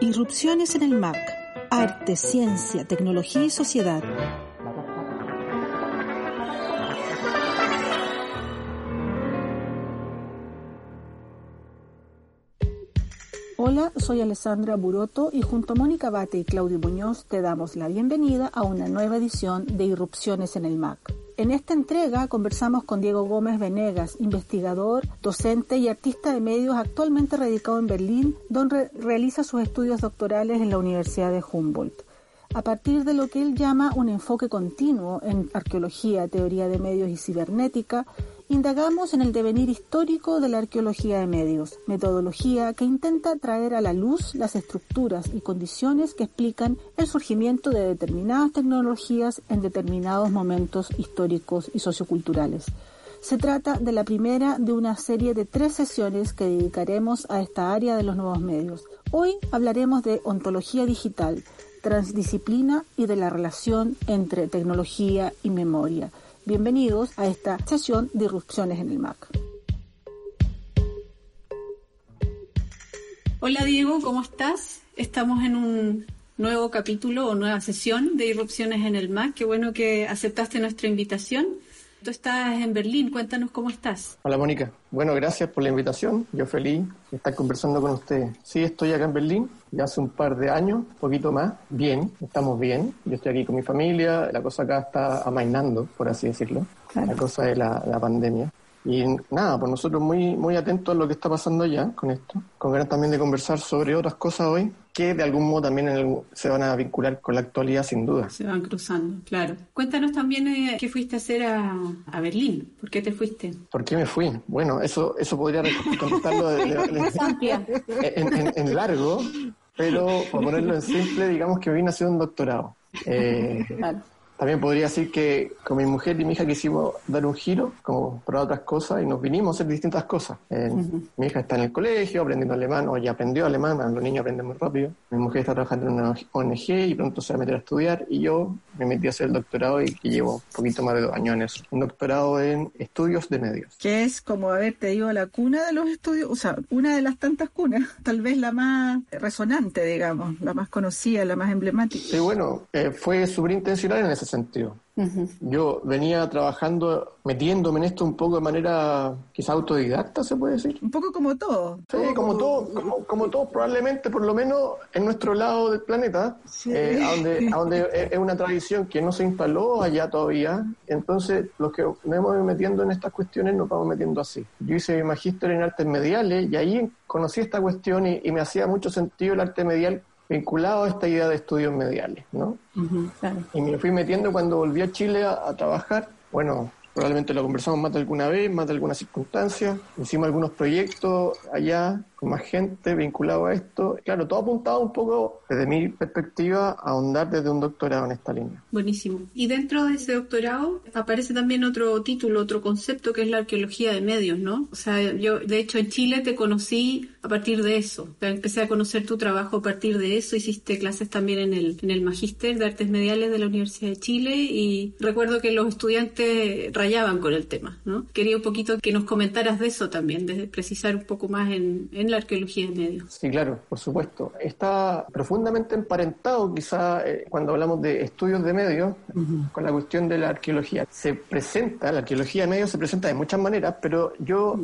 Irrupciones en el MAC. Arte, ciencia, tecnología y sociedad. Hola, soy Alessandra Buroto y junto a Mónica Bate y Claudio Muñoz te damos la bienvenida a una nueva edición de Irrupciones en el MAC. En esta entrega conversamos con Diego Gómez Venegas, investigador, docente y artista de medios actualmente radicado en Berlín, donde realiza sus estudios doctorales en la Universidad de Humboldt. A partir de lo que él llama un enfoque continuo en arqueología, teoría de medios y cibernética, indagamos en el devenir histórico de la arqueología de medios, metodología que intenta traer a la luz las estructuras y condiciones que explican el surgimiento de determinadas tecnologías en determinados momentos históricos y socioculturales. Se trata de la primera de una serie de tres sesiones que dedicaremos a esta área de los nuevos medios. Hoy hablaremos de ontología digital, transdisciplina y de la relación entre tecnología y memoria Bienvenidos a esta sesión de irrupciones en el MAC. Hola Diego, ¿cómo estás? Estamos en un nuevo capítulo o nueva sesión de irrupciones en el MAC. Qué bueno que aceptaste nuestra invitación. Tú estás en Berlín, cuéntanos cómo estás. Hola Mónica, bueno, gracias por la invitación. Yo feliz de estar conversando con ustedes. Sí, estoy acá en Berlín ya hace un par de años, un poquito más. Bien, estamos bien. Yo estoy aquí con mi familia, la cosa acá está amainando, por así decirlo, la cosa de la, la pandemia. Y nada, pues nosotros muy, muy atentos a lo que está pasando ya con esto, con ganas también de conversar sobre otras cosas hoy que de algún modo también se van a vincular con la actualidad sin duda. Se van cruzando, claro. Cuéntanos también eh, qué fuiste a hacer a, a, Berlín, ¿por qué te fuiste? ¿Por qué me fui? Bueno, eso, eso podría contestarlo de, en, en, largo, pero por ponerlo en simple, digamos que vine a hacer un doctorado. Eh, claro. También podría decir que con mi mujer y mi hija quisimos dar un giro, como probar otras cosas, y nos vinimos a hacer distintas cosas. Mi hija está en el colegio aprendiendo alemán, o ya aprendió alemán, los niños aprenden muy rápido. Mi mujer está trabajando en una ONG y pronto se va a meter a estudiar, y yo me metí a hacer el doctorado y, llevo un poquito más de dos años en eso. Un doctorado en estudios de medios. Que es como, a ver, te digo, la cuna de los estudios, o sea, una de las tantas cunas, tal vez la más resonante, digamos, la más conocida, la más emblemática. Sí, bueno, eh, fue súper intencional en ese sentido. Yo venía trabajando, metiéndome en esto un poco de manera quizá autodidacta, se puede decir. Un poco como todo. Sí, como todo, como, como todo, probablemente, por lo menos en nuestro lado del planeta, eh, a, donde, a donde es una tradición que no se instaló allá todavía. Entonces, los que nos hemos ido metiendo en estas cuestiones nos vamos metiendo así. Yo hice mi magíster en artes mediales y ahí conocí esta cuestión y, y me hacía mucho sentido el arte medial vinculado a esta idea de estudios mediales, ¿no? Y me fui metiendo cuando volví a Chile a trabajar. Bueno, probablemente lo conversamos más de alguna vez, más de alguna circunstancia. Hicimos algunos proyectos allá con más gente vinculado a esto. Claro, todo apuntado un poco, desde mi perspectiva, a ahondar desde un doctorado en esta línea. Buenísimo. Y dentro de ese doctorado aparece también otro título, otro concepto que es la arqueología de medios, ¿no? O sea, yo de hecho en Chile te conocí a partir de eso. Empecé a conocer tu trabajo a partir de eso. Hiciste clases también en el, en el Magíster de Artes Mediales de la Universidad de Chile y recuerdo que los estudiantes rayaban con el tema, ¿no? Quería un poquito que nos comentaras de eso también, de precisar un poco más en, en la arqueología de medios. Sí, claro, por supuesto. Está profundamente emparentado quizá eh, cuando hablamos de estudios de medios con la cuestión de la arqueología. Se presenta, la arqueología de medios se presenta de muchas maneras, pero yo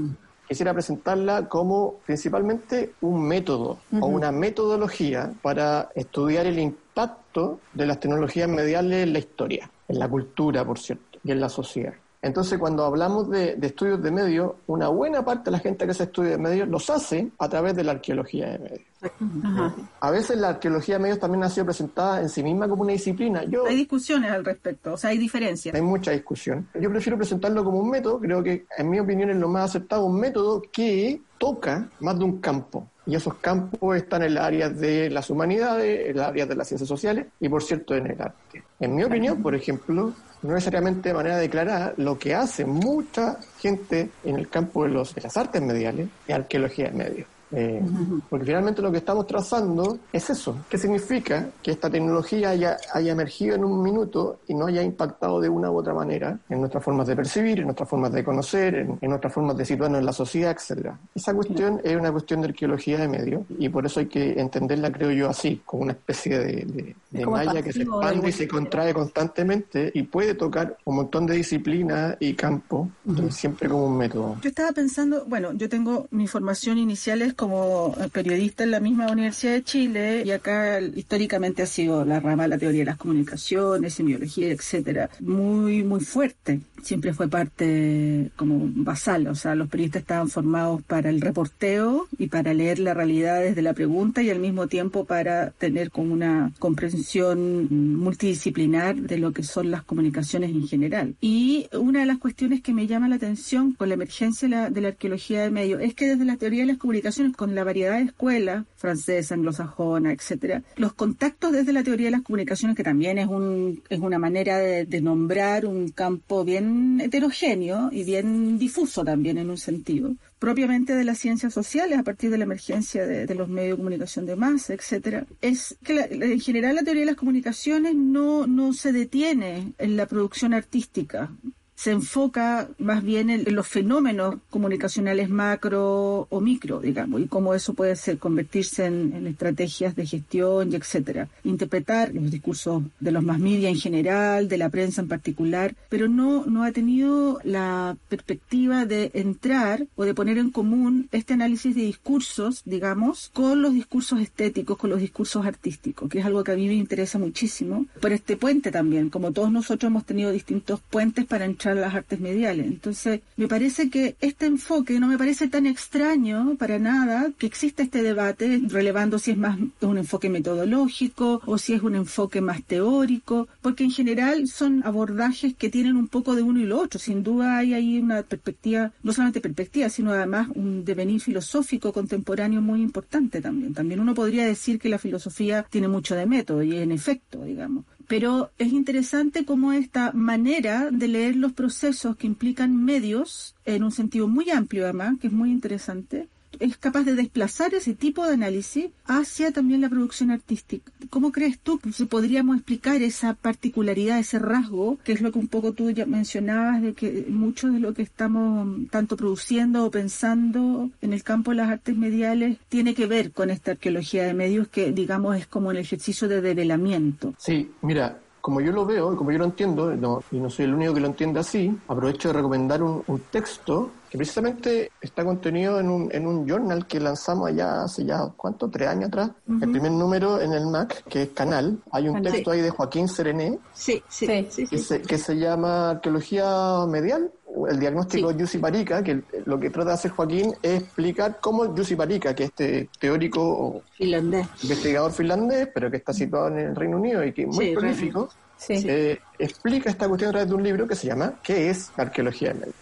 quisiera presentarla como principalmente un método o una metodología para estudiar el impacto de las tecnologías mediales en la historia, en la cultura, por cierto, y en la sociedad. Entonces, cuando hablamos de, estudios de medios, una buena parte de la gente que hace estudios de medios los hace a través de la arqueología de medios. A veces la arqueología de medios también ha sido presentada en sí misma como una disciplina. Yo, hay discusiones al respecto, o sea, hay diferencias. Hay mucha discusión. Yo prefiero presentarlo como un método, creo que en mi opinión es lo más aceptado, un método que toca más de un campo. Y esos campos están en las áreas de las humanidades, en las áreas de las ciencias sociales y, por cierto, en el arte. En mi opinión, por ejemplo, no necesariamente de manera declarada, lo que hace mucha gente en el campo de, las artes mediales es arqueología de medios. Eh, porque finalmente lo que estamos trazando es eso. ¿Qué significa? Que esta tecnología haya, haya emergido en un minuto y no haya impactado de una u otra manera en nuestras formas de percibir, en nuestras formas de conocer, en, nuestras formas de situarnos en la sociedad, etcétera. Esa cuestión es una cuestión de arqueología de medio y por eso hay que entenderla, creo yo, así, como una especie de, de, malla que se expande y se contrae constantemente y puede tocar un montón de disciplinas y campos, siempre como un método. Yo estaba pensando, bueno, yo tengo mi formación inicial es como periodista en la misma Universidad de Chile y acá históricamente ha sido la rama de la teoría de las comunicaciones, semiología, etcétera, muy, muy fuerte. Siempre fue parte como basal, o sea, los periodistas estaban formados para el reporteo y para leer la realidad desde la pregunta y al mismo tiempo para tener como una comprensión multidisciplinar de lo que son las comunicaciones en general. Y una de las cuestiones que me llama la atención con la emergencia de la, arqueología de medio es que desde la teoría de las comunicaciones, con la variedad de escuelas, francesa, anglosajona, etcétera, los contactos desde la teoría de las comunicaciones, que también es, un, es una manera de, nombrar un campo bien heterogéneo y bien difuso también en un sentido, propiamente de las ciencias sociales a partir de la emergencia de, los medios de comunicación de masa, etcétera, es que en general la teoría de las comunicaciones no, no se detiene en la producción artística se enfoca más bien en, los fenómenos comunicacionales macro o micro, digamos, y cómo eso puede convertirse en, estrategias de gestión y etcétera. Interpretar los discursos de los más media en general, de la prensa en particular, pero no, no ha tenido la perspectiva de entrar o de poner en común este análisis de discursos, digamos, con los discursos estéticos, con los discursos artísticos, que es algo que a mí me interesa muchísimo, por este puente también, como todos nosotros hemos tenido distintos puentes para entrar las artes mediales. Entonces, me parece que este enfoque no me parece tan extraño para nada que exista este debate, relevando si es más un enfoque metodológico o si es un enfoque más teórico, porque en general son abordajes que tienen un poco de uno y lo otro. Sin duda hay ahí una perspectiva, no solamente perspectiva, sino además un devenir filosófico contemporáneo muy importante también. También uno podría decir que la filosofía tiene mucho de método y en efecto, digamos pero es interesante cómo esta manera de leer los procesos que implican medios, en un sentido muy amplio además, que es muy interesante, es capaz de desplazar ese tipo de análisis hacia también la producción artística. ¿Cómo crees tú que podríamos explicar esa particularidad, ese rasgo, que es lo que un poco tú ya mencionabas, de que mucho de lo que estamos tanto produciendo o pensando en el campo de las artes mediales tiene que ver con esta arqueología de medios que, digamos, es como el ejercicio de develamiento? Sí, mira, como yo lo veo y como yo lo entiendo, y no soy el único que lo entiende así, aprovecho de recomendar un, texto que precisamente está contenido en un, en un journal que lanzamos allá hace ya, ¿cuánto? Tres años atrás. El primer número en el MAC, que es Canal. Hay un texto ahí de Joaquín Serené. Sí, sí, sí. que, se, que, se, llama Arqueología Medial el diagnóstico de Yussi Parica, que lo que trata de hacer Joaquín es explicar cómo Yussi Parica, que este teórico finlandés. investigador finlandés, pero que está situado en el Reino Unido y que es muy prolífico, eh, explica esta cuestión a través de un libro que se llama ¿Qué es arqueología del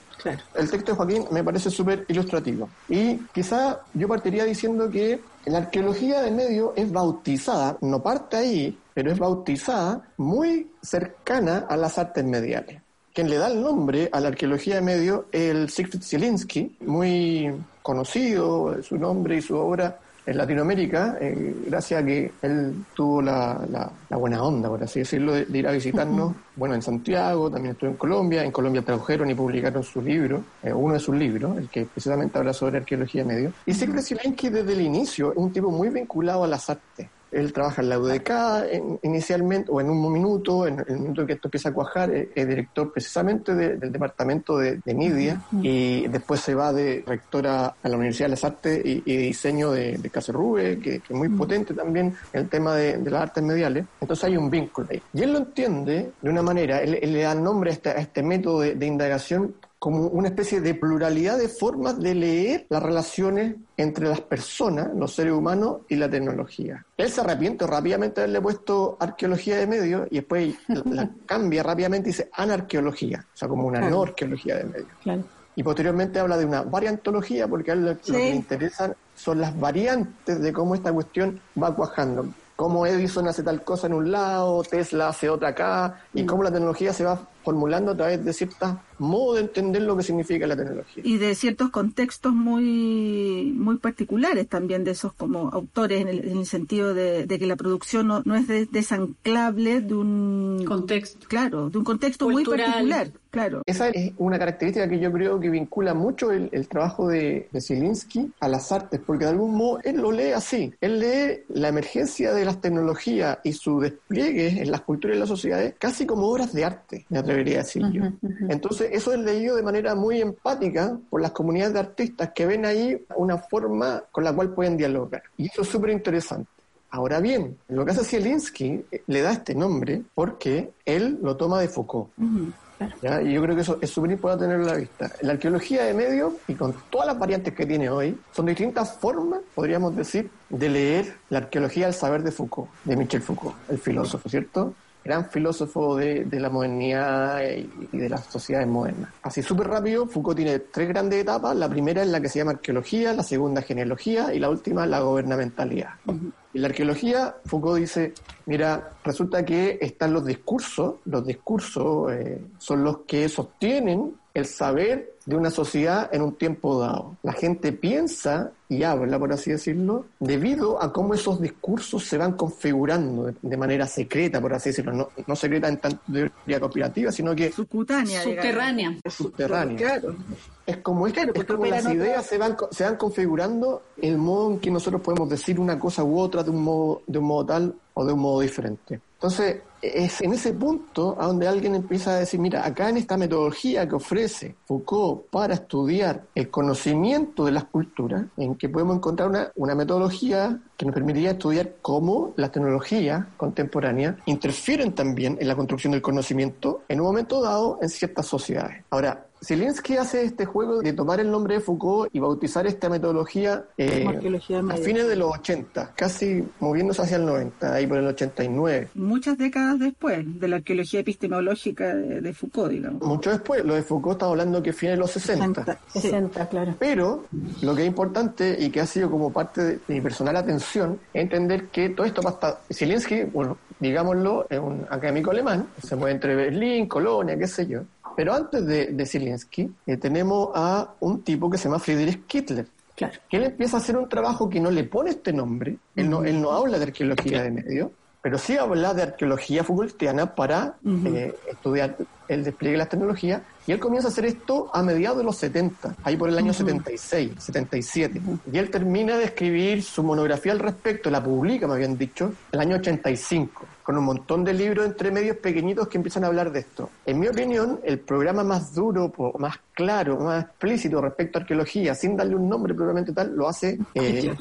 El texto de Joaquín me parece súper ilustrativo. Y quizá yo partiría diciendo que la arqueología del medio es bautizada, no parte ahí, pero es bautizada muy cercana a las artes mediales quien le da el nombre a la arqueología de medio es el Siegfried Zielinski, muy conocido su nombre y su obra en Latinoamérica, eh, gracias a que él tuvo la, buena onda, por así decirlo, de, ir a visitarnos, bueno, en Santiago, también estuvo en Colombia, en Colombia tradujeron y publicaron su libro, eh, uno de sus libros, el que precisamente habla sobre arqueología medio. Y Siegfried Zielinski desde el inicio es un tipo muy vinculado a las artes. Él trabaja en la UDK inicialmente, o en un minuto, en el minuto en que esto empieza a cuajar, es, director precisamente del departamento de, de media y después se va de rectora a la Universidad de las Artes y, Diseño de, de Cacerrube, que, es muy potente también en el tema de, las artes mediales. Entonces hay un vínculo ahí. Y él lo entiende de una manera, él, le da nombre a este, a este método de indagación como una especie de pluralidad de formas de leer las relaciones entre las personas, los seres humanos y la tecnología. Él se arrepiente rápidamente de haberle puesto arqueología de medios y después la, cambia rápidamente y dice anarqueología, o sea, como una no arqueología de medios. Y posteriormente habla de una variantología porque a él lo, que le interesan son las variantes de cómo esta cuestión va cuajando cómo Edison hace tal cosa en un lado, Tesla hace otra acá, y mm. cómo la tecnología se va formulando a través de ciertos modos de entender lo que significa la tecnología. Y de ciertos contextos muy, muy particulares también de esos como autores, en el, sentido de, que la producción no, no es desanclable de un contexto. Claro, de un contexto muy particular. Claro. Esa es una característica que yo creo que vincula mucho el, trabajo de, de Zielinski a las artes, porque de algún modo él lo lee así. Él lee la emergencia de las tecnologías y su despliegue en las culturas y las sociedades casi como obras de arte, me atrevería a decir yo. Entonces, eso es leído de manera muy empática por las comunidades de artistas que ven ahí una forma con la cual pueden dialogar. Y eso es súper interesante. Ahora bien, lo que hace Zielinski eh, le da este nombre porque él lo toma de Foucault. Y yo creo que eso es súper importante tenerlo a la vista. La arqueología de medios, y con todas las variantes que tiene hoy, son distintas formas, podríamos decir, de leer la arqueología del saber de Foucault, de Michel Foucault, el filósofo, ¿cierto? Gran filósofo de, la modernidad y, de las sociedades modernas. Así súper rápido, Foucault tiene tres grandes etapas. La primera es la que se llama arqueología, la segunda genealogía y la última la gobernamentalidad. En la arqueología, Foucault dice, mira, resulta que están los discursos, los discursos eh, son los que sostienen el saber de una sociedad en un tiempo dado. La gente piensa y habla, por así decirlo, debido a cómo esos discursos se van configurando de, manera secreta, por así decirlo, no, secreta en tanto teoría conspirativa, sino que... Subcutánea. Subterránea. Subterránea. Claro. Es como, es, es como las ideas se van, se van configurando el modo en que nosotros podemos decir una cosa u otra de un modo, de un modo tal o de un modo diferente. Entonces, es en ese punto a donde alguien empieza a decir, mira, acá en esta metodología que ofrece Foucault para estudiar el conocimiento de las culturas, en que podemos encontrar una, una metodología que nos permitiría estudiar cómo las tecnologías contemporáneas interfieren también en la construcción del conocimiento en un momento dado en ciertas sociedades. Ahora, Zielinski hace este juego de tomar el nombre de Foucault y bautizar esta metodología eh, a fines de los 80, casi moviéndose hacia el 90, ahí por el 89. Muchas décadas después de la arqueología epistemológica de, Foucault, digamos. Mucho después, lo de Foucault estamos hablando que fines de los 60. 60, claro. Pero lo que es importante y que ha sido como parte de mi personal atención es entender que todo esto pasa. Zielinski, bueno, digámoslo, es un académico alemán, se mueve entre Berlín, Colonia, qué sé yo. Pero antes de, de Zielinski, eh, tenemos a un tipo que se llama Friedrich Kittler. Claro. Que él empieza a hacer un trabajo que no le pone este nombre, él no, él no habla de arqueología de medio, pero sí habla de arqueología Foucaultiana para eh, estudiar el despliegue de las tecnologías, y él comienza a hacer esto a mediados de los 70, ahí por el año 76, 77. Y él termina de escribir su monografía al respecto, la publica, me habían dicho, el año 85 con un montón de libros entre medios pequeñitos que empiezan a hablar de esto. En mi opinión, el programa más duro, más claro, más explícito respecto a arqueología, sin darle un nombre propiamente tal, lo hace eh.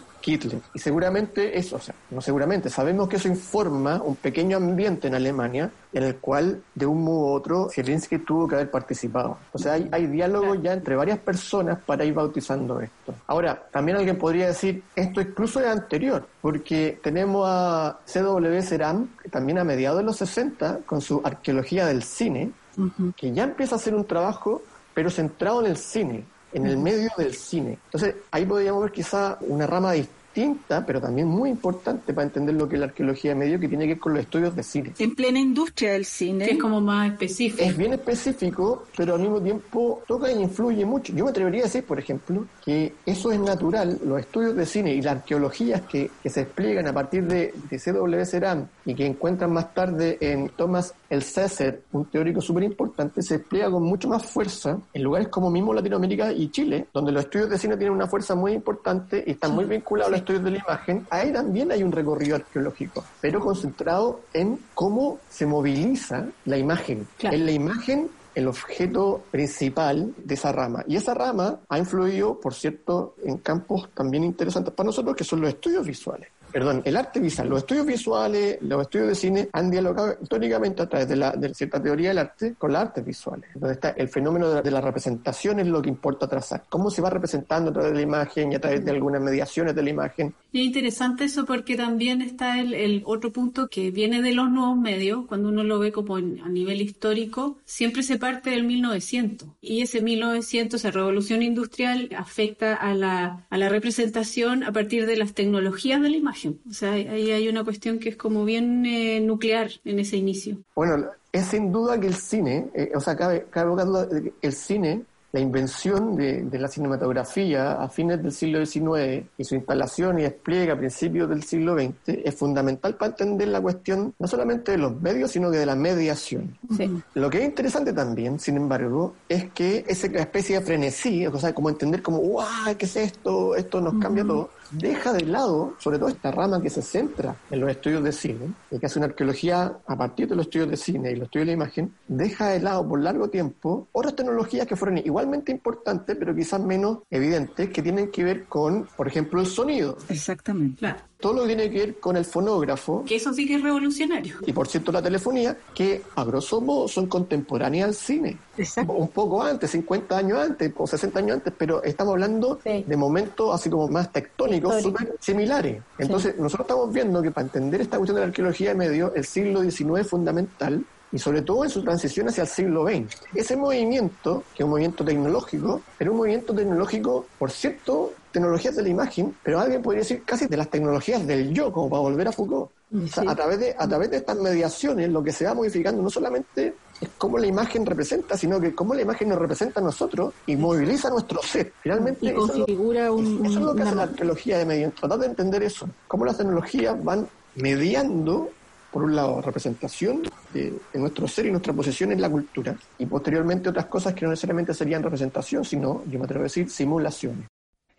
Y seguramente eso, o sea, no seguramente, sabemos que eso informa un pequeño ambiente en Alemania en el cual, de un modo u otro, Zielinski tuvo que haber participado. O sea, hay, hay diálogo ya entre varias personas para ir bautizando esto. Ahora, también alguien podría decir, esto incluso es anterior, porque tenemos a C.W. Seram, también a mediados de los 60, con su arqueología del cine, que ya empieza a hacer un trabajo, pero centrado en el cine, en el medio del cine. Entonces, ahí podríamos ver quizá una rama distinta distinta, pero también muy importante para entender lo que es la arqueología de medio, que tiene que ver con los estudios de cine. En plena industria del cine. es como más específico. Es bien específico, pero al mismo tiempo toca e influye mucho. Yo me atrevería a decir, por ejemplo, que eso es natural, los estudios de cine y las arqueologías que, se despliegan a partir de, de C.W. Serán y que encuentran más tarde en Thomas el César, un teórico súper importante, se despliega con mucho más fuerza en lugares como mismo Latinoamérica y Chile, donde los estudios de cine tienen una fuerza muy importante y están muy vinculados a los estudios de la imagen. Ahí también hay un recorrido arqueológico, pero concentrado en cómo se moviliza la imagen. En la imagen el objeto principal de esa rama. Y esa rama ha influido, por cierto, en campos también interesantes para nosotros, que son los estudios visuales perdón, el arte visual, los estudios visuales, los estudios de cine han dialogado históricamente a través de, la, de cierta teoría del arte con las artes visuales, donde está el fenómeno de la, representación es lo que importa trazar, cómo se va representando a través de la imagen y a través de algunas mediaciones de la imagen. Y es interesante eso porque también está el, el otro punto que viene de los nuevos medios, cuando uno lo ve como a nivel histórico, siempre se parte del 1900 y ese 1900, esa revolución industrial afecta a la, a la representación a partir de las tecnologías de la imagen. O sea, ahí hay una cuestión que es como bien eh, nuclear en ese inicio. Bueno, es sin duda que el cine, eh, o sea, cabe, cabe duda de que el cine la invención de, la cinematografía a fines del siglo XIX y su instalación y despliegue a principios del siglo XX es fundamental para entender la cuestión no solamente de los medios, sino que de la mediación. Lo que es interesante también, sin embargo, es que esa especie de frenesí, o sea, como entender como, ¡guau! ¿Qué es esto? Esto nos cambia todo deja de lado, sobre todo esta rama que se centra en los estudios de cine, y que hace una arqueología a partir de los estudios de cine y los estudios de la imagen, deja de lado por largo tiempo otras tecnologías que fueron igualmente importantes, pero quizás menos evidentes, que tienen que ver con, por ejemplo, el sonido. Exactamente. Claro todo lo que tiene que ver con el fonógrafo. Que eso sí que es revolucionario. Y por cierto, la telefonía, que a grosso modo son contemporáneas al cine. Exacto. Un poco antes, 50 años antes o 60 años antes, pero estamos hablando de momentos así como más tectónicos, súper similares. Entonces, nosotros estamos viendo que para entender esta cuestión de la arqueología de medio, el siglo XIX es fundamental y sobre todo en su transición hacia el siglo XX. Ese movimiento, que es un movimiento tecnológico, pero un movimiento tecnológico, por cierto, tecnologías de la imagen, pero alguien podría decir casi de las tecnologías del yo, como para volver a Foucault. a, través de, a través de estas mediaciones, lo que se va modificando no solamente es cómo la imagen representa, sino que cómo la imagen nos representa a nosotros y moviliza nuestro ser. Finalmente, y configura eso, un, eso es lo que hace la arqueología de medio, tratar de entender eso, cómo las tecnologías van mediando por un lado, representación de, nuestro ser y nuestra posición en la cultura, y posteriormente otras cosas que no necesariamente serían representación, sino, yo me atrevo a decir, simulaciones.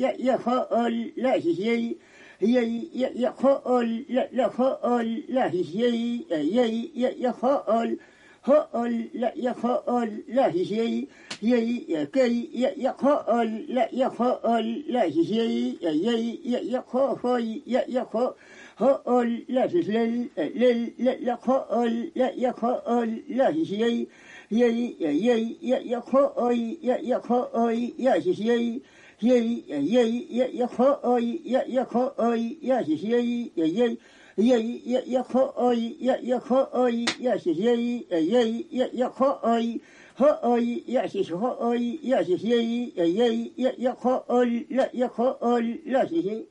يقول لا هي يقول يقول لا هي يقول هقول لا يقول لا هي يي كي يقول لا يقول لا هي يي يقول يقول هقول لا لل لل يقول لا يقول لا هي 也一也也一也也可以，也也可一，也是也一也一也也一也也可以，也也可以，也是也一也也也一也也可以，也也可以，也是也一也也一也也可以，可以，也是是可以，也是也一也也一也也可以，也也可以，也是些。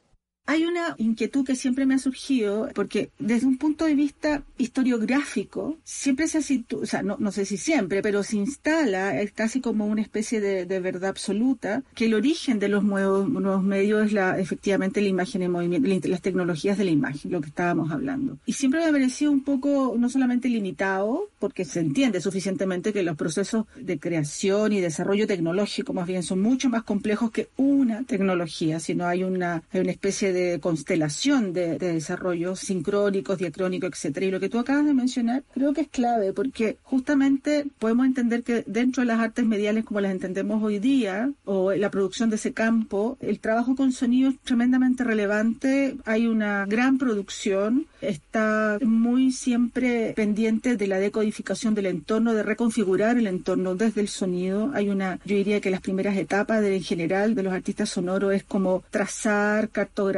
Hay una inquietud que siempre me ha surgido, porque desde un punto de vista historiográfico, siempre se o sea, no, sé si siempre, pero se instala casi como una especie de, verdad absoluta, que el origen de los nuevos, nuevos medios es la, efectivamente la imagen en movimiento, las tecnologías de la imagen, lo que estábamos hablando. Y siempre me ha parecido un poco, no solamente limitado, porque se entiende suficientemente que los procesos de creación y desarrollo tecnológico más bien son mucho más complejos que una tecnología, sino hay una, hay una especie de constelación de, desarrollos sincrónicos, diacrónicos, etcétera. Y lo que tú acabas de mencionar creo que es clave porque justamente podemos entender que dentro de las artes mediales como las entendemos hoy día o la producción de ese campo, el trabajo con sonido es tremendamente relevante. Hay una gran producción, está muy siempre pendiente de la decodificación del entorno, de reconfigurar el entorno desde el sonido. Hay una, yo diría que las primeras etapas de, en general de los artistas sonoros es como trazar,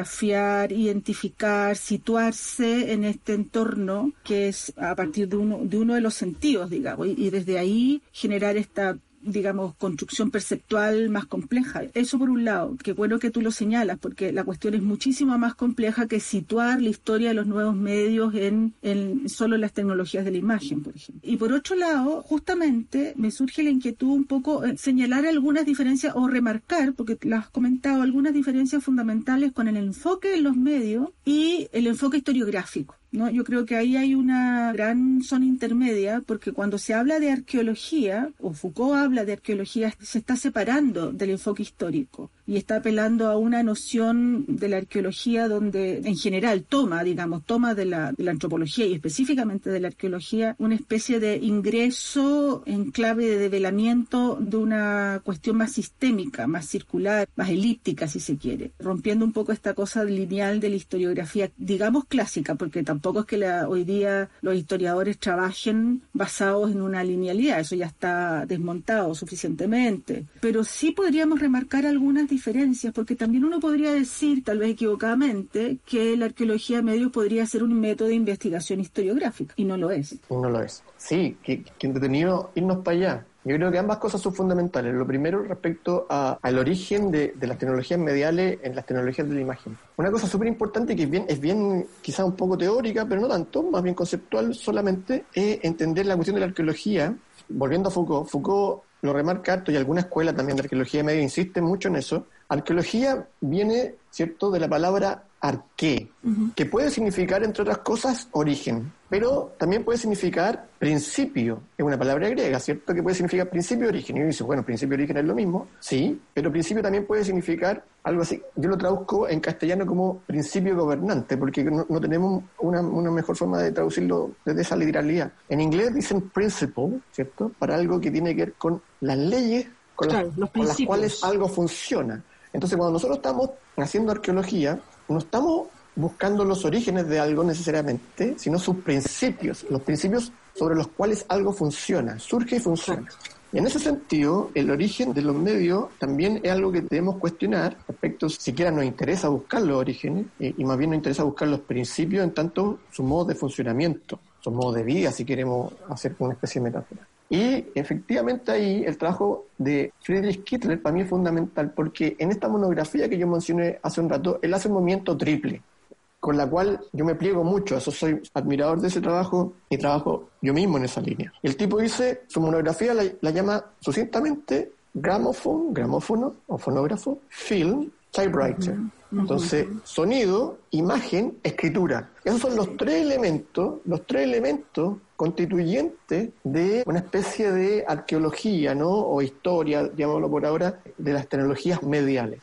cartografiar identificar, situarse en este entorno que es a partir de uno de, uno de los sentidos, digamos, y desde ahí generar esta digamos, construcción perceptual más compleja. Eso por un lado, que bueno que tú lo señalas, porque la cuestión es muchísimo más compleja que situar la historia de los nuevos medios en, en solo las tecnologías de la imagen, por ejemplo. Y por otro lado, justamente me surge la inquietud un poco eh, señalar algunas diferencias o remarcar, porque las has comentado, algunas diferencias fundamentales con el enfoque de los medios y el enfoque historiográfico. ¿No? Yo creo que ahí hay una gran zona intermedia porque cuando se habla de arqueología, o Foucault habla de arqueología, se está separando del enfoque histórico. y está apelando a una noción de la arqueología donde en general toma, digamos, toma de la, de la antropología y específicamente de la arqueología una especie de ingreso en clave de develamiento de una cuestión más sistémica, más circular, más elíptica, si se quiere, rompiendo un poco esta cosa lineal de la historiografía, digamos clásica, porque tampoco es que la, hoy día los historiadores trabajen basados en una linealidad, eso ya está desmontado suficientemente, pero sí podríamos remarcar algunas diferencias, porque también uno podría decir, tal vez equivocadamente, que la arqueología de medios podría ser un método de investigación historiográfica, y no lo es. No lo es. Sí, que entretenido irnos para allá. Yo creo que ambas cosas son fundamentales. Lo primero respecto al origen de, las tecnologías mediales en las tecnologías de la imagen. Una cosa súper importante que es bien, es un poco teórica, pero no tanto, más bien conceptual solamente, es entender la cuestión de la arqueología. Volviendo a Foucault, Foucault lo remarca harto y alguna escuela también de arqueología media insiste mucho en eso. Arqueología viene, ¿cierto?, de la palabra arqué, que puede significar, entre otras cosas, origen, pero también puede significar principio, es una palabra griega, ¿cierto? Que puede significar principio origen. Y uno dice, bueno, principio origen es lo mismo, sí, pero principio también puede significar algo así. Yo lo traduzco en castellano como principio gobernante, porque no, tenemos una, mejor forma de traducirlo desde esa literalidad. En inglés dicen principle, ¿cierto? Para algo que tiene que ver con las leyes con, con las cuales algo funciona. Entonces, cuando nosotros estamos haciendo arqueología, no estamos buscando los orígenes de algo necesariamente, sino sus principios, los principios sobre los cuales algo funciona, surge y funciona. Y en ese sentido, el origen de los medios también es algo que debemos cuestionar respecto, siquiera nos interesa buscar los orígenes, eh, y más bien nos interesa buscar los principios en tanto su modo de funcionamiento, su modo de vida, si queremos hacer una especie de metáfora. Y efectivamente ahí el trabajo de Friedrich Kittler para mí es fundamental porque en esta monografía que yo mencioné hace un rato, él hace un movimiento triple, con la cual yo me pliego mucho, eso soy admirador de ese trabajo y trabajo yo mismo en esa línea. El tipo dice, su monografía la, llama sucintamente gramophone, gramófono o fonógrafo, film, typewriter. Entonces, sonido, imagen, escritura. Esos son los tres elementos, los tres elementos constituyente de una especie de arqueología, ¿no? O historia, llamémoslo por ahora, de las tecnologías mediales.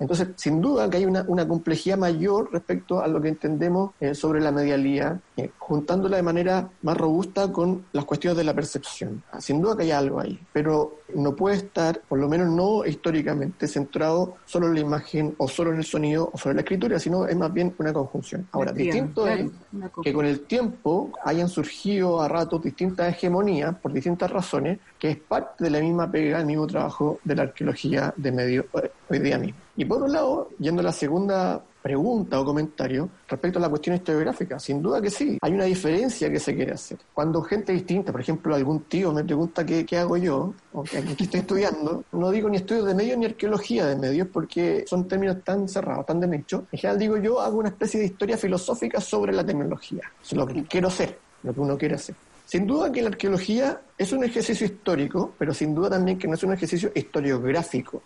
Entonces, sin duda que hay una, complejidad mayor respecto a lo que entendemos eh, sobre la medialidad, eh, juntándola de manera más robusta con las cuestiones de la percepción. Ah, sin duda que hay algo ahí, pero no puede estar, por lo menos no históricamente, centrado solo en la imagen o solo en el sonido o solo en la escritura, sino es más bien una conjunción. Ahora, distinto es que con el tiempo hayan surgido a ratos distintas hegemonías por distintas razones, que es parte de la misma pega, el mismo trabajo de la arqueología de medio eh, hoy día mismo. Y por un lado, yendo a la segunda pregunta o comentario respecto a la cuestión historiográfica. Sin duda que sí, hay una diferencia que se quiere hacer. Cuando gente distinta, por ejemplo, algún tío me pregunta qué, qué hago yo, o qué, estoy estudiando, no digo ni estudios de medios ni arqueología de medios porque son términos tan cerrados, tan de nicho. En general digo yo hago una especie de historia filosófica sobre la tecnología. es lo que quiero ser, lo que uno quiere hacer. Sin duda que la arqueología es un ejercicio histórico, pero sin duda también que no es un ejercicio historiográfico.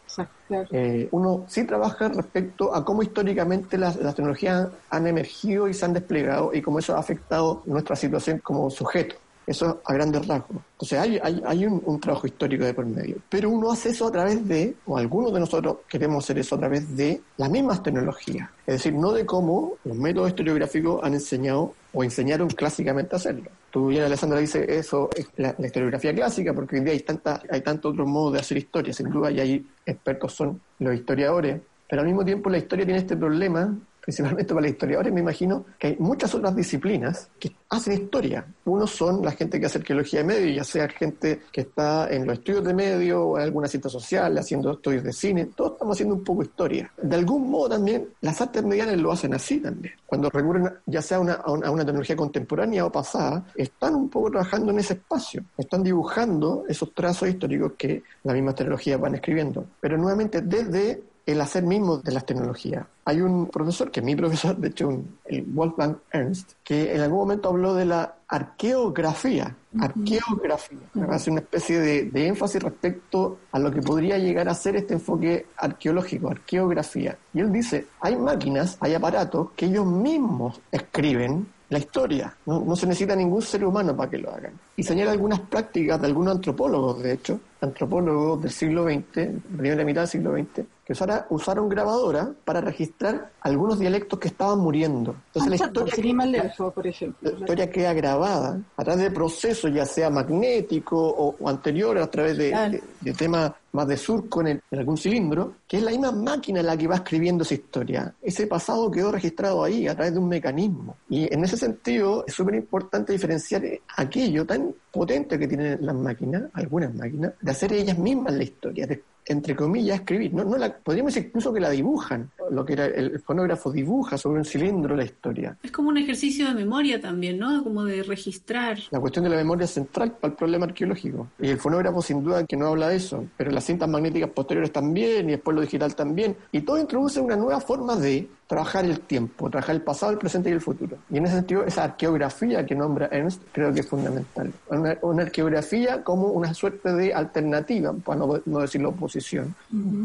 Eh, uno sí trabaja respecto a cómo históricamente las, tecnologías han emergido y se han desplegado y cómo eso ha afectado nuestra situación como sujeto. Eso a grandes rasgos. Entonces hay, hay, un, trabajo histórico de por medio. Pero uno hace eso a través de, o algunos de nosotros queremos hacer eso a través de las mismas tecnologías. Es decir, no de cómo los métodos historiográficos han enseñado o enseñaron clásicamente a hacerlo. Tú bien, Alessandra, dice eso es la, historiografía clásica, porque hoy en día hay, tanta, hay tantos otros modos de hacer historia, sin duda, y hay expertos son los historiadores, pero al mismo tiempo la historia tiene este problema principalmente para los historiadores, me imagino que hay muchas otras disciplinas que hacen historia. Uno son la gente que hace arqueología de medios, ya sea gente que está en los estudios de medios o en alguna cita social, haciendo estudios de cine, todos estamos haciendo un poco historia. De algún modo también las artes mediales lo hacen así también. Cuando recurren ya sea una, a una tecnología contemporánea o pasada, están un poco trabajando en ese espacio, están dibujando esos trazos históricos que las mismas tecnologías van escribiendo. Pero nuevamente desde el hacer mismo de las tecnologías. Hay un profesor, que es mi profesor, de hecho, el Wolfgang Ernst, que en algún momento habló de la arqueografía. Arqueografía. Hace una especie de, énfasis respecto a lo que podría llegar a ser este enfoque arqueológico, arqueografía. Y él dice, hay máquinas, hay aparatos que ellos mismos escriben la historia. No, se necesita ningún ser humano para que lo hagan. Y señala algunas prácticas de algunos antropólogos, de hecho, antropólogos del siglo XX, primera mitad del siglo XX, que usaron grabadora para registrar algunos dialectos que estaban muriendo. Entonces la historia, por ejemplo. La historia queda grabada a través de procesos, ya sea magnético o, anterior, a través de, de temas más de surco en, algún cilindro, que es la misma máquina la que va escribiendo esa historia. Ese pasado quedó registrado ahí a través de un mecanismo. Y en ese sentido es súper importante diferenciar aquello tan potente que tienen las máquinas, algunas máquinas, de hacer ellas mismas la historia, de entre comillas, escribir. No, no la, podríamos decir incluso que la dibujan. Lo que era el, fonógrafo dibuja sobre un cilindro la historia. Es como un ejercicio de memoria también, ¿no? Como de registrar. La cuestión de la memoria es central para el problema arqueológico. Y el fonógrafo sin duda que no habla de eso, pero las cintas magnéticas posteriores también y después lo digital también. Y todo introduce una nueva forma de trabajar el tiempo, trabajar el pasado, el presente y el futuro. Y en ese sentido, esa arqueografía que nombra Ernst creo que es fundamental. Una, arqueografía como una suerte de alternativa, para no, no decir la oposición,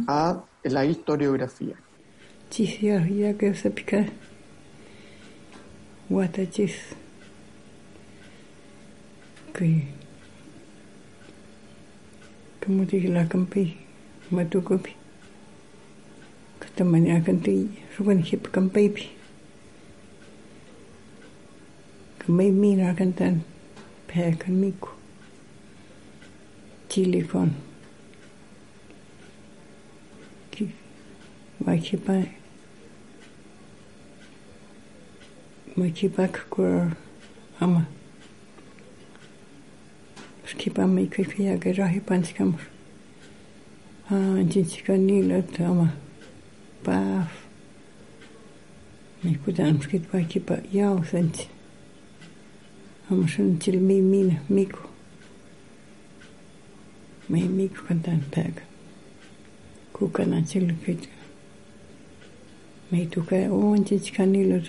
a la historiografía. ya de manera que te suben si por un baby que me mira que te pega conmigo chile con que va a que va va a que ama que va a me que fija que ya que pan Ah, gente, que nem lá, tá. pa nekudamski tvaki pa jao sam ti. Amo što nam cijeli mi mina, miku. Mi miku kantan pega. Kuka na cijeli pitka. Mi tuka je ovan tići kanilo.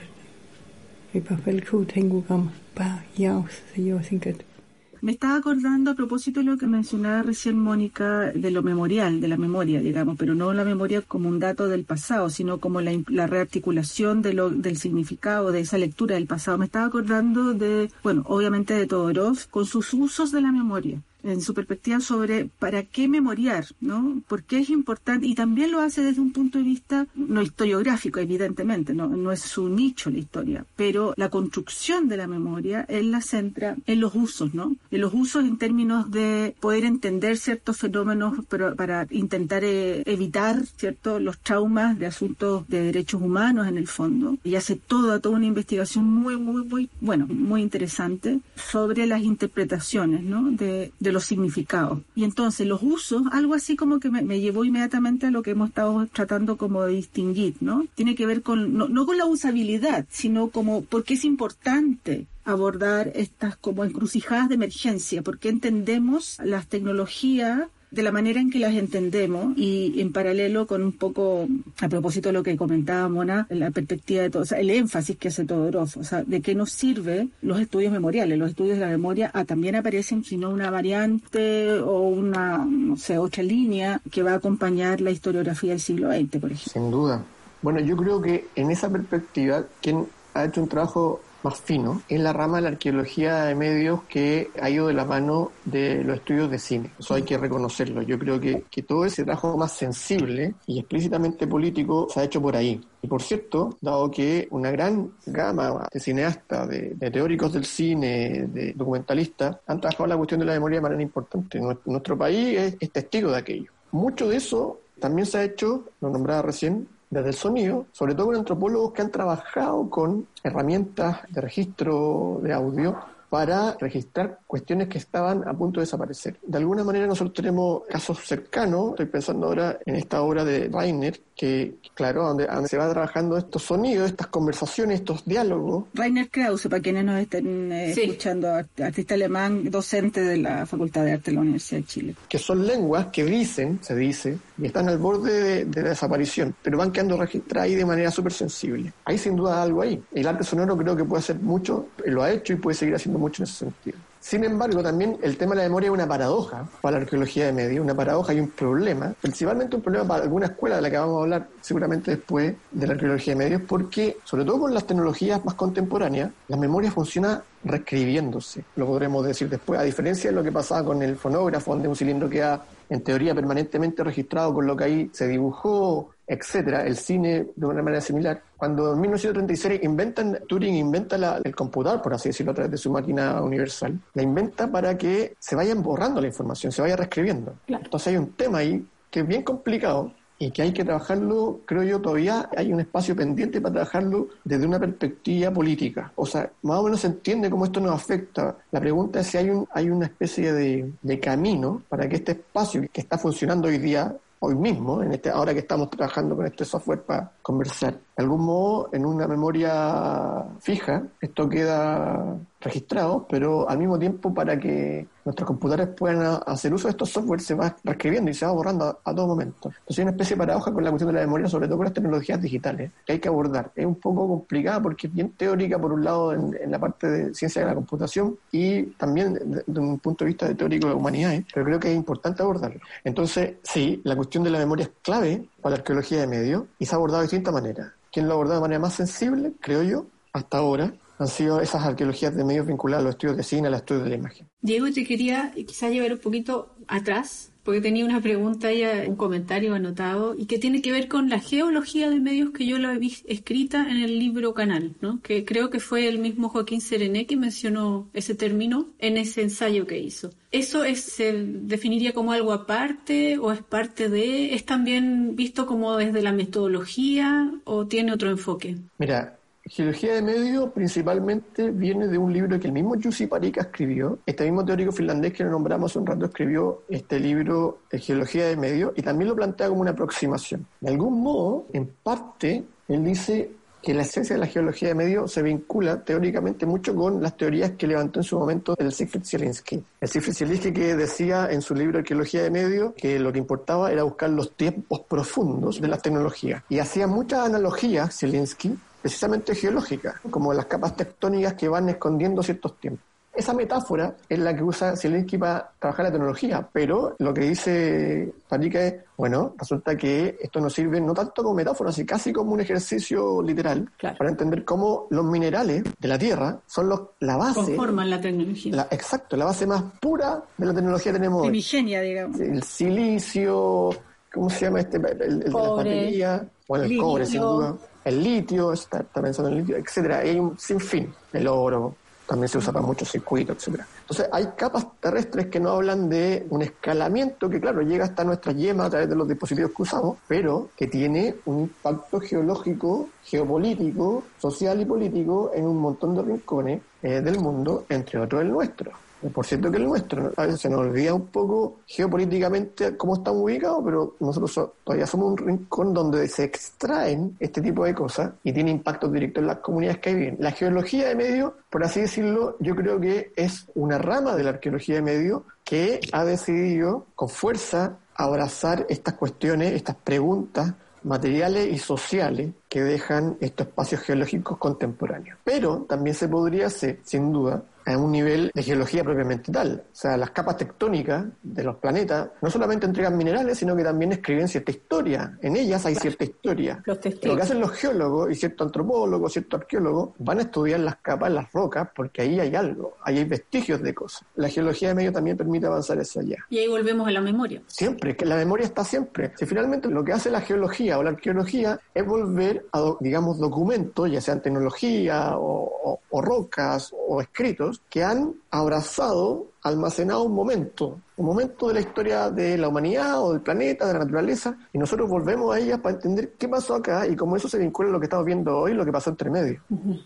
I pa veliko tengu gama. Pa jao se jao sam. Me estaba acordando a propósito de lo que mencionaba recién Mónica de lo memorial, de la memoria, digamos, pero no la memoria como un dato del pasado, sino como la, la rearticulación de lo, del significado de esa lectura del pasado. Me estaba acordando de, bueno, obviamente de Todorov, con sus usos de la memoria en su perspectiva sobre para qué memoriar, ¿no? ¿Por qué es importante? Y también lo hace desde un punto de vista no historiográfico, evidentemente, no, no es su nicho la historia, pero la construcción de la memoria él la centra en los usos, ¿no? En los usos en términos de poder entender ciertos fenómenos pero para intentar eh, evitar, ¿cierto?, los traumas de asuntos de derechos humanos en el fondo. Y hace toda, toda una investigación muy, muy, muy, bueno, muy interesante sobre las interpretaciones, ¿no? De, de los significados. Y entonces los usos, algo así como que me, llevó inmediatamente a lo que hemos estado tratando como de distinguir, ¿no? Tiene que ver con, no, no con la usabilidad, sino como porque es importante abordar estas como encrucijadas de emergencia, porque entendemos las tecnologías de la manera en que las entendemos y en paralelo con un poco, a propósito de lo que comentaba Mona, la perspectiva de todo, o sea, el énfasis que hace Todorov, o sea, de qué nos sirve los estudios memoriales. Los estudios de la memoria ah, también aparecen, sino una variante o una, no sé, otra línea que va a acompañar la historiografía del siglo XX, por ejemplo. Sin duda. Bueno, yo creo que en esa perspectiva, quien ha hecho un trabajo más fino en la rama de la arqueología de medios que ha ido de la mano de los estudios de cine. Eso hay que reconocerlo. Yo creo que, que todo ese trabajo más sensible y explícitamente político se ha hecho por ahí. Y por cierto, dado que una gran gama de cineastas, de, teóricos del cine, de documentalistas, han trabajado la cuestión de la memoria de manera importante. Nuestro, país es, es testigo de aquello. Mucho de eso también se ha hecho, lo nombraba recién, desde el sonido, sobre todo con antropólogos que han trabajado con herramientas de registro de audio para registrar cuestiones que estaban a punto de desaparecer. De alguna manera nosotros tenemos casos cercanos, estoy pensando ahora en esta obra de Rainer, que claro, donde, se va trabajando estos sonidos, estas conversaciones, estos diálogos. Rainer Krause, para quienes nos estén eh, escuchando, artista alemán, docente de la Facultad de Arte de la Universidad de Chile. Que son lenguas que dicen, se dice, y están al borde de, la desaparición, pero van quedando registradas ahí de manera súper sensible. Hay sin duda algo ahí. El arte sonoro creo que puede hacer mucho, lo ha hecho y puede seguir haciendo mucho en ese sentido. Sin embargo, también el tema de la memoria es una paradoja para la arqueología de medios, una paradoja y un problema, principalmente un problema para alguna escuela de la que vamos a hablar seguramente después de la arqueología de medios, porque sobre todo con las tecnologías más contemporáneas, la memoria funciona reescribiéndose, lo podremos decir después, a diferencia de lo que pasaba con el fonógrafo, donde un cilindro queda en teoría permanentemente registrado con lo que ahí se dibujó, etcétera, el cine de una manera similar. Cuando en 1936 inventan, Turing inventa el computador, por así decirlo, a través de su máquina universal, la inventa para que se vayan borrando la información, se vaya reescribiendo. Entonces hay un tema ahí que es bien complicado, y que hay que trabajarlo, creo yo, todavía hay un espacio pendiente para trabajarlo desde una perspectiva política. O sea, más o menos se entiende cómo esto nos afecta. La pregunta es si hay, un, hay una especie de, de camino para que este espacio que está funcionando hoy día hoy mismo, en este, ahora que estamos trabajando con este software para conversar. De algún modo, en una memoria fija, esto queda registrado, pero al mismo tiempo para que nuestros computadores puedan hacer uso de estos software se va reescribiendo y se va borrando a, todo momento. Entonces hay una especie de paradoja con la cuestión de la memoria, sobre todo con las tecnologías digitales, que hay que abordar. Es un poco complicada porque es bien teórica, por un lado, en, la parte de ciencia de la computación y también desde un punto de vista de teórico de la humanidad, ¿eh? pero creo que es importante abordarlo. Entonces, sí, la cuestión de la memoria es clave para la arqueología de medios y se ha abordado de distintas maneras. ¿Quién lo ha abordado de manera más sensible, creo yo, hasta ahora, han sido esas arqueologías de medios vinculadas a los estudios de cine, a los estudios de la imagen. Diego, te quería quizás llevar un poquito atrás, porque tenía una pregunta y un comentario anotado, y que tiene que ver con la geología de medios que yo la vi escrita en el libro Canal, ¿no? que creo que fue el mismo Joaquín Serené que mencionó ese término en ese ensayo que hizo. ¿Eso es, se definiría como algo aparte o es parte de, es también visto como desde la metodología o tiene otro enfoque? Mira, Geología de medio principalmente viene de un libro que el mismo Jussi Parika escribió. Este mismo teórico finlandés que lo nombramos hace un rato escribió este libro de Geología de medio y también lo plantea como una aproximación. De algún modo, en parte, él dice que la esencia de la geología de medio se vincula teóricamente mucho con las teorías que levantó en su momento el Siegfried Zielinski. El Siegfried Zielinski que decía en su libro Arqueología de Medio que lo que importaba era buscar los tiempos profundos de la tecnología. Y hacía muchas analogías, Zielinski, precisamente geológica, como las capas tectónicas que van escondiendo ciertos tiempos. Esa metáfora es la que usa Zelensky para trabajar la tecnología, pero lo que dice Parika es, bueno, resulta que esto nos sirve no tanto como metáfora, sino casi como un ejercicio literal para entender cómo los minerales de la Tierra son los, la base. Conforman la tecnología. exacto, la base más pura de la tecnología que tenemos. Primigenia, digamos. El silicio, ¿cómo se llama este? El, de la batería. Bueno, el cobre, sin duda el litio, está, pensando en el litio, etcétera. Hay un sinfín, el oro, también se usa para muchos circuitos, etcétera. Entonces hay capas terrestres que no hablan de un escalamiento que claro llega hasta nuestra yema a través de los dispositivos que usamos, pero que tiene un impacto geológico, geopolítico, social y político en un montón de rincones eh, del mundo, entre otros el nuestro por cierto que el nuestro. A veces se nos olvida un poco geopolíticamente cómo estamos ubicados, pero nosotros todavía somos un rincón donde se extraen este tipo de cosas y tiene impacto directo en las comunidades que viven. La geología de medio, por así decirlo, yo creo que es una rama de la arqueología de medio que ha decidido con fuerza abrazar estas cuestiones, estas preguntas materiales y sociales que dejan estos espacios geológicos contemporáneos. Pero también se podría hacer, sin duda, a un nivel de geología propiamente tal. O sea, las capas tectónicas de los planetas no solamente entregan minerales, sino que también escriben cierta historia. En ellas hay cierta historia. lo que hacen los geólogos y ciertos antropólogos, ciertos arqueólogos, van a estudiar las capas, las rocas, porque ahí hay algo, ahí hay vestigios de cosas. La geología de medio también permite avanzar hacia allá. Y ahí volvemos a la memoria. Siempre, que la memoria está siempre. Si finalmente lo que hace la geología o la arqueología es volver a, digamos, documentos, ya sean tecnología o rocas o escritos, que han abrazado, almacenado un momento, un momento de la historia de la humanidad o del planeta, de la naturaleza, y nosotros volvemos a ellas para entender qué pasó acá y cómo eso se vincula a lo que estamos viendo hoy, lo que pasó entre medio.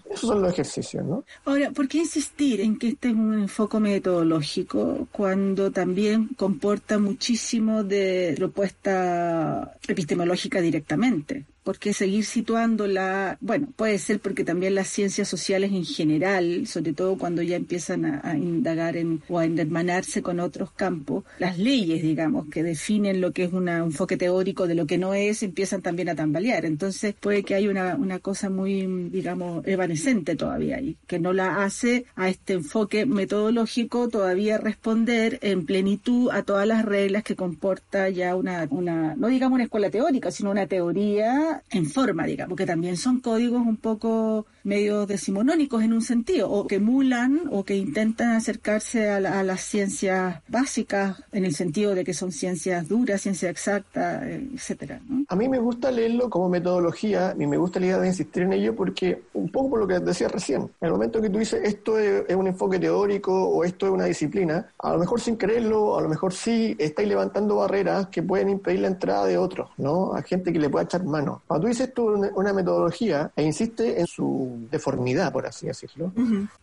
Esos son los ejercicios, ¿no? Ahora, ¿por qué insistir en que este es un enfoque metodológico cuando también comporta muchísimo de propuesta epistemológica directamente? ¿Por qué seguir situándola? Bueno, puede ser porque también las ciencias sociales en general, sobre todo cuando ya empiezan a, indagar en, o a hermanarse con otros campos, las leyes, digamos, que definen lo que es un enfoque teórico de lo que no es, empiezan también a tambalear. Entonces puede que haya una, una cosa muy, digamos, evanescente todavía y que no la hace a este enfoque metodológico todavía responder en plenitud a todas las reglas que comporta ya una, una no digamos una escuela teórica, sino una teoría en forma, digamos, que también son códigos un poco medio decimonónicos en un sentido, o que emulan o que intentan acercarse a, a las ciencias básicas en el sentido de que son ciencias duras, ciencia exacta, etcétera. A mí me gusta leerlo como metodología y me gusta la idea de insistir en ello porque un poco por lo que decía recién, en el momento que tú dices esto es, un enfoque teórico o esto es una disciplina, a lo mejor sin creerlo, a lo mejor sí estáis levantando barreras que pueden impedir la entrada de otros, ¿no? A gente que le pueda echar mano. Cuando tú dices esto una, metodología e insiste en su deformidad, por así decirlo,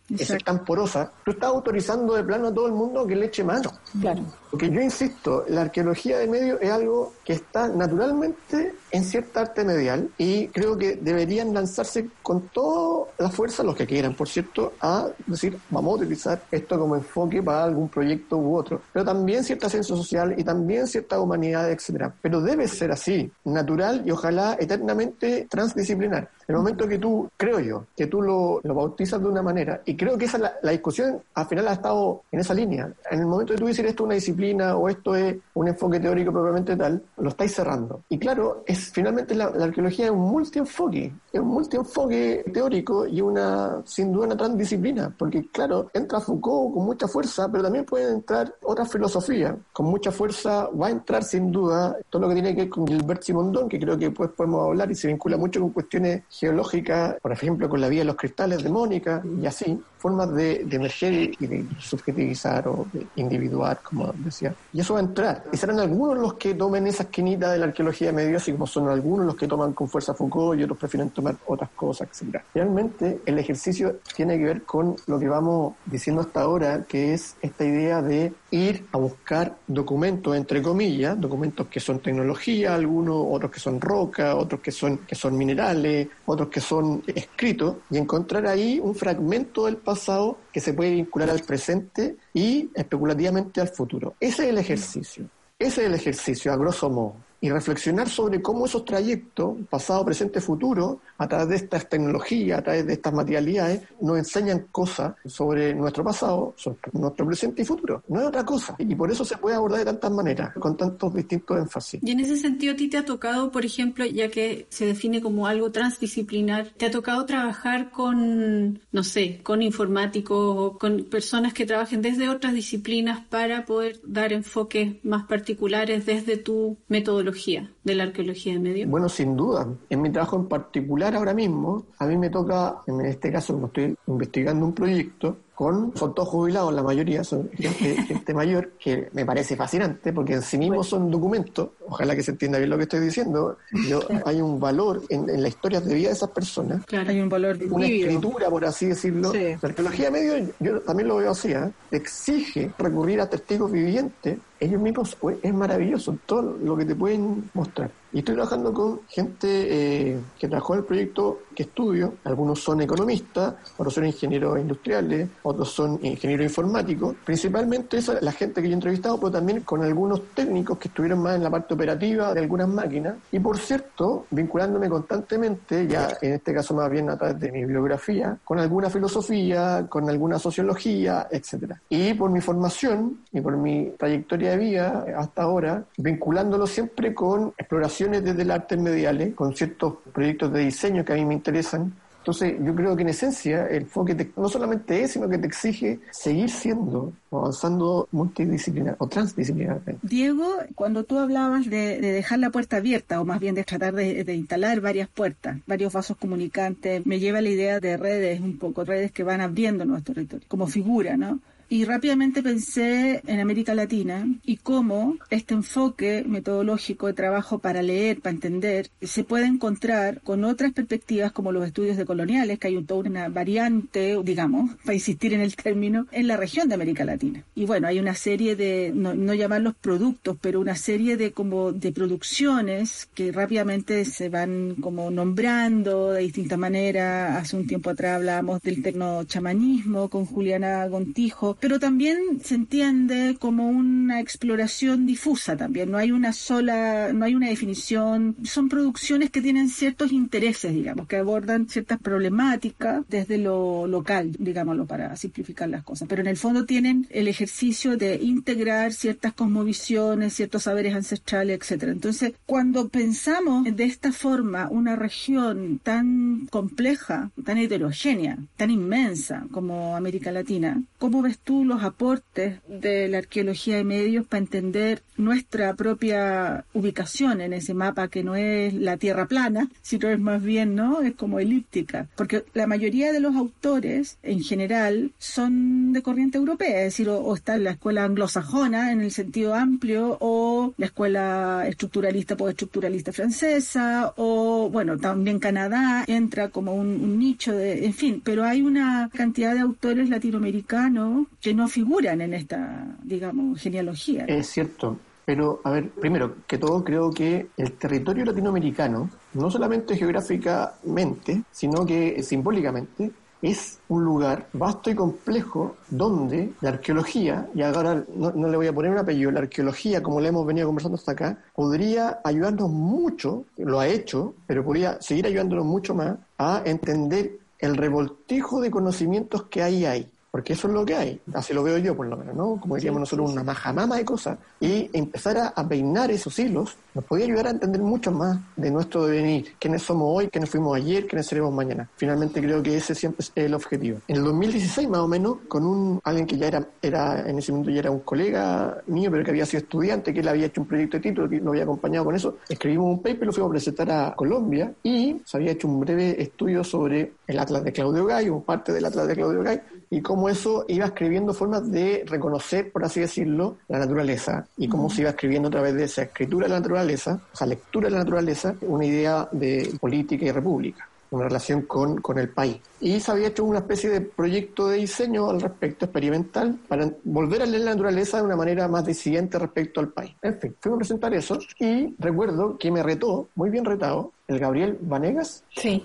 es tan porosa, tú estás autorizando de plano a todo el mundo que le eche mano. Claro. Porque yo insisto, la arqueología de medios es algo que está naturalmente en cierta arte medial y creo que deberían lanzarse con toda la fuerza, los que quieran, por cierto, a decir, vamos a utilizar esto como enfoque para algún proyecto u otro. Pero también cierta ciencia social y también cierta humanidad, etcétera. Pero debe ser así, natural y ojalá eternamente transdisciplinar. En el momento que tú, creo yo, que tú lo, lo bautizas de una manera, y creo que esa la, discusión al final ha estado en esa línea. En el momento que tú dices esto es una disciplina o esto es un enfoque teórico propiamente tal, lo estáis cerrando. Y claro, es finalmente la, la arqueología es un multienfoque, es un multienfoque teórico y una, sin duda, una transdisciplina, porque claro, entra Foucault con mucha fuerza, pero también puede entrar otra filosofía con mucha fuerza, va a entrar sin duda todo lo que tiene que ver con Gilbert Simondon, que creo que después podemos hablar y se vincula mucho con cuestiones geológica, por ejemplo, con la vía de los cristales de Mónica y así, formas de, de, emerger y de subjetivizar o de individuar, como decía. Y eso va a entrar. Y serán algunos los que tomen esa esquinita de la arqueología medios, así como son algunos los que toman con fuerza Foucault y otros prefieren tomar otras cosas, etc. Realmente el ejercicio tiene que ver con lo que vamos diciendo hasta ahora, que es esta idea de ir a buscar documentos, entre comillas, documentos que son tecnología, algunos, otros que son roca, otros que son, que son minerales, otros que son escritos, y encontrar ahí un fragmento del pasado que se puede vincular al presente y especulativamente al futuro. Ese es el ejercicio. Ese es el ejercicio, a grosso modo. Y reflexionar sobre cómo esos trayectos, pasado, presente, futuro, a través de estas tecnologías, a través de estas materialidades, nos enseñan cosas sobre nuestro pasado, sobre nuestro presente y futuro. No es otra cosa. Y por eso se puede abordar de tantas maneras, con tantos distintos énfasis. Y en ese sentido, a ti te ha tocado, por ejemplo, ya que se define como algo transdisciplinar, te ha tocado trabajar con, no sé, con informáticos o con personas que trabajen desde otras disciplinas para poder dar enfoques más particulares desde tu metodología de la arqueología de medio? Bueno, sin duda. En mi trabajo en particular ahora mismo, a mí me toca, en este caso, como estoy investigando un proyecto, con, son todos jubilados, la mayoría son gente, mayor, que me parece fascinante porque en sí mismos son documentos, ojalá que se entienda bien lo que estoy diciendo, yo, hay un valor en, en, la historia de vida de esas personas, claro, hay un valor una escritura, por así decirlo. La arqueología medio, yo también lo veo así, ¿eh? exige recurrir a testigos vivientes ellos mismos pues, es maravilloso todo lo que te pueden mostrar. Y estoy trabajando con gente eh, que trabajó en el proyecto que estudio. Algunos son economistas, otros son ingenieros industriales, otros son ingenieros informáticos. Principalmente esa la gente que yo he entrevistado, pero también con algunos técnicos que estuvieron más en la parte operativa de algunas máquinas. Y por cierto, vinculándome constantemente, ya en este caso más bien a través de mi bibliografía, con alguna filosofía, con alguna sociología, etcétera. Y por mi formación y por mi trayectoria de vida hasta ahora, vinculándolo siempre con exploración desde el arte mediales, con ciertos proyectos de diseño que a mí me interesan. Entonces, yo creo que en esencia el enfoque no solamente es, sino que te exige seguir siendo, avanzando multidisciplinar o transdisciplinar. Diego, cuando tú hablabas de, de, dejar la puerta abierta, o más bien de tratar de, de, instalar varias puertas, varios vasos comunicantes, me lleva a la idea de redes, un poco, redes que van abriendo nuestro territorio, como figura, ¿no? Y rápidamente pensé en América Latina y cómo este enfoque metodológico de trabajo para leer, para entender, se puede encontrar con otras perspectivas como los estudios de coloniales, que hay toda una variante, digamos, para insistir en el término, en la región de América Latina. Y bueno, hay una serie de, no, no llamarlos productos, pero una serie de como de producciones que rápidamente se van como nombrando de distintas maneras. Hace un tiempo atrás hablábamos del tecnochamanismo con Juliana Gontijo, pero también se entiende como una exploración difusa también, no hay una sola, no hay una definición, son producciones que tienen ciertos intereses, digamos, que abordan ciertas problemáticas desde lo local, digámoslo, para simplificar las cosas, pero en el fondo tienen el ejercicio de integrar ciertas cosmovisiones, ciertos saberes ancestrales, etcétera. Entonces, cuando pensamos de esta forma una región tan compleja, tan heterogénea, tan inmensa como América Latina, ¿cómo ves tú los aportes de la arqueología de medios para entender nuestra propia ubicación en ese mapa que no es la tierra plana, sino es más bien, ¿no? Es como elíptica. Porque la mayoría de los autores, en general, son de corriente europea, es decir, o, está en la escuela anglosajona en el sentido amplio, o la escuela estructuralista postestructuralista francesa, o bueno, también Canadá entra como un, un nicho de, en fin, pero hay una cantidad de autores latinoamericanos que no figuran en esta, digamos, genealogía. Es cierto. Pero, a ver, primero que todo, creo que el territorio latinoamericano, no solamente geográficamente, sino que simbólicamente, es un lugar vasto y complejo donde la arqueología, y ahora no, le voy a poner un apellido, la arqueología, como le hemos venido conversando hasta acá, podría ayudarnos mucho, lo ha hecho, pero podría seguir ayudándonos mucho más a entender el revoltijo de conocimientos que ahí hay porque eso es lo que hay, así lo veo yo por lo menos, ¿no? Como diríamos nosotros, una majamama de cosas, y empezar a, peinar esos hilos nos podría ayudar a entender mucho más de nuestro devenir, quiénes somos hoy, quiénes fuimos ayer, quiénes seremos mañana. Finalmente creo que ese siempre es el objetivo. En el 2016 más o menos, con un alguien que ya era, era en ese momento ya era un colega mío, pero que había sido estudiante, que él había hecho un proyecto de título, que lo había acompañado con eso, escribimos un paper, lo fuimos a presentar a Colombia, y se había hecho un breve estudio sobre el Atlas de Claudio Gay, o parte del Atlas de Claudio Gay, y cómo eso iba escribiendo formas de reconocer, por así decirlo, la naturaleza y cómo se iba escribiendo a través de esa escritura de la naturaleza, esa lectura de la naturaleza, una idea de política y república una relación con, con el país. Y se había hecho una especie de proyecto de diseño al respecto, experimental, para volver a leer la naturaleza de una manera más disidente respecto al país. En fin, fuimos a presentar eso y recuerdo que me retó, muy bien retado, el Gabriel Vanegas. Sí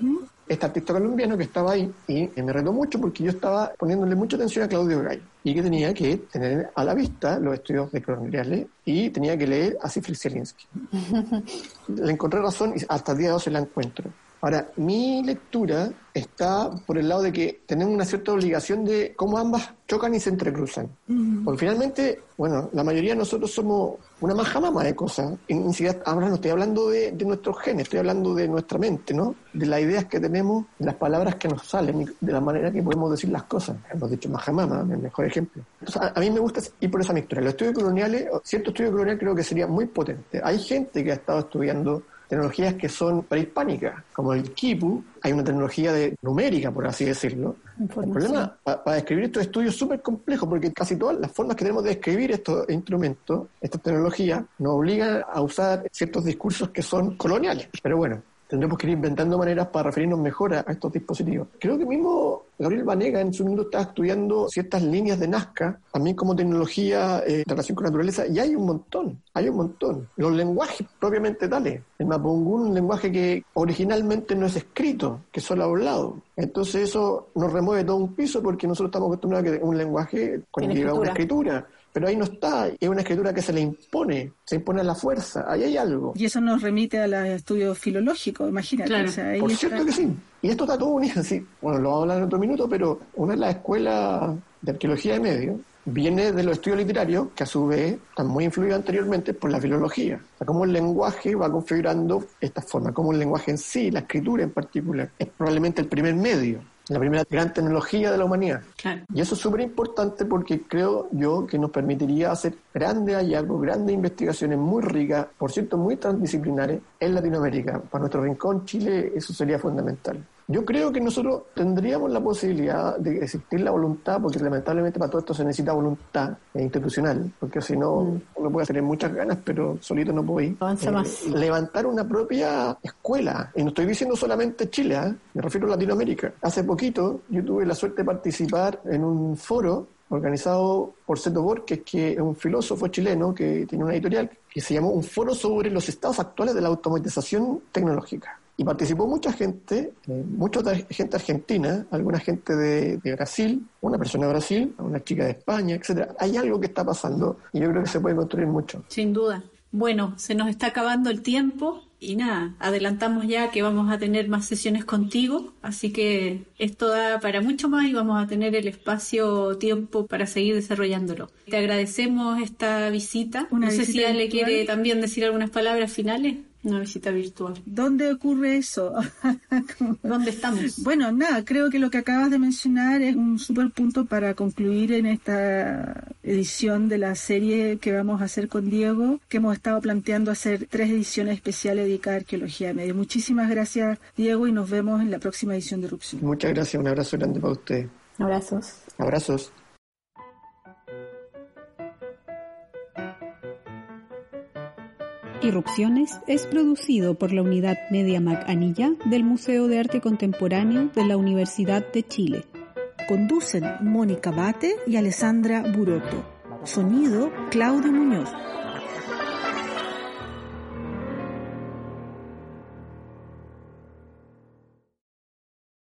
este artista colombiano que estaba ahí y me retó mucho porque yo estaba poniéndole mucha atención a Claudio Gay y que tenía que tener a la vista los estudios de coloniales y tenía que leer a Sifri Zielinski. Le encontré razón y hasta el día de hoy se la encuentro. Ahora, mi lectura está por el lado de que tenemos una cierta obligación de cómo ambas chocan y se entrecruzan. Porque finalmente, bueno, la mayoría de nosotros somos una majamama de cosas. Ahora no estoy hablando de, nuestros genes, estoy hablando de nuestra mente, ¿no? De las ideas que tenemos, de las palabras que nos salen, de la manera que podemos decir las cosas. Hemos dicho majamama, el mejor ejemplo. Entonces, a, a, mí me gusta ir por esa mixtura. Los estudios coloniales, cierto estudio colonial creo que sería muy potente. Hay gente que ha estado estudiando tecnologías que son prehispánicas, como el Kipu, hay una tecnología de numérica, por así decirlo. El problema para describir estos estudios es súper complejo, porque casi todas las formas que tenemos de escribir estos instrumentos, estas tecnologías, nos obligan a usar ciertos discursos que son coloniales. Pero bueno, tendremos que ir inventando maneras para referirnos mejor a, estos dispositivos. Creo que mismo Gabriel Vanega en su mundo está estudiando ciertas líneas de Nazca, también como tecnología eh, relación con naturaleza, y hay un montón, hay un montón. Los lenguajes propiamente tales. El Mapungún, un lenguaje que originalmente no es escrito, que es solo hablado. Entonces eso nos remueve todo un piso porque nosotros estamos acostumbrados a que un lenguaje conlleva una escritura pero ahí no está, es una escritura que se le impone, se impone a la fuerza, ahí hay algo. Y eso nos remite al estudio filológico, imagínate. Por cierto que sí, y esto está todo unido, así, bueno, lo vamos a hablar en otro minuto, pero una de las escuelas de arqueología de medios viene de los estudios literarios, que a su vez están muy influidos anteriormente por la filología. O sea, cómo el lenguaje va configurando esta forma, cómo el lenguaje en sí, la escritura en particular, es probablemente el primer medio la primera gran tecnología de la humanidad. Y eso es súper importante porque creo yo que nos permitiría hacer grandes hallazgos, grandes investigaciones muy ricas, por cierto, muy transdisciplinares en Latinoamérica. Para nuestro rincón, Chile, eso sería fundamental. Yo creo que nosotros tendríamos la posibilidad de existir la voluntad, porque lamentablemente para todo esto se necesita voluntad institucional, porque si no, mm. uno puede tener muchas ganas, pero solito no puede ir. Avanza eh, más. Levantar una propia escuela, y no estoy diciendo solamente Chile, ¿eh? me refiero a Latinoamérica. Hace poquito yo tuve la suerte de participar en un foro organizado por Seto Borges, que es un filósofo chileno que tiene una editorial que se llamó Un foro sobre los estados actuales de la automatización tecnológica. Y participó mucha gente, eh, mucha gente argentina, alguna gente de, Brasil, una persona de Brasil, una chica de España, etcétera. Hay algo que está pasando y yo creo que se puede construir mucho. Sin duda. Bueno, se nos está acabando el tiempo y nada, adelantamos ya que vamos a tener más sesiones contigo, así que esto da para mucho más y vamos a tener el espacio, tiempo para seguir desarrollándolo. Te agradecemos esta visita. no sé si le quiere también decir algunas palabras finales. Una visita virtual. ¿Dónde ocurre eso? ¿Dónde estamos? Bueno, nada, creo que lo que acabas de mencionar es un super punto para concluir en esta edición de la serie que vamos a hacer con Diego, que hemos estado planteando hacer tres ediciones especiales dedicadas a arqueología media. Muchísimas gracias, Diego, y nos vemos en la próxima edición de Erupción. Muchas gracias, un abrazo grande para usted. Abrazos. Abrazos. Irrupciones es producido por la unidad Media Mac Anilla del Museo de Arte Contemporáneo de la Universidad de Chile. Conducen Mónica Bate y Alessandra Buroto. Sonido Claudio Muñoz.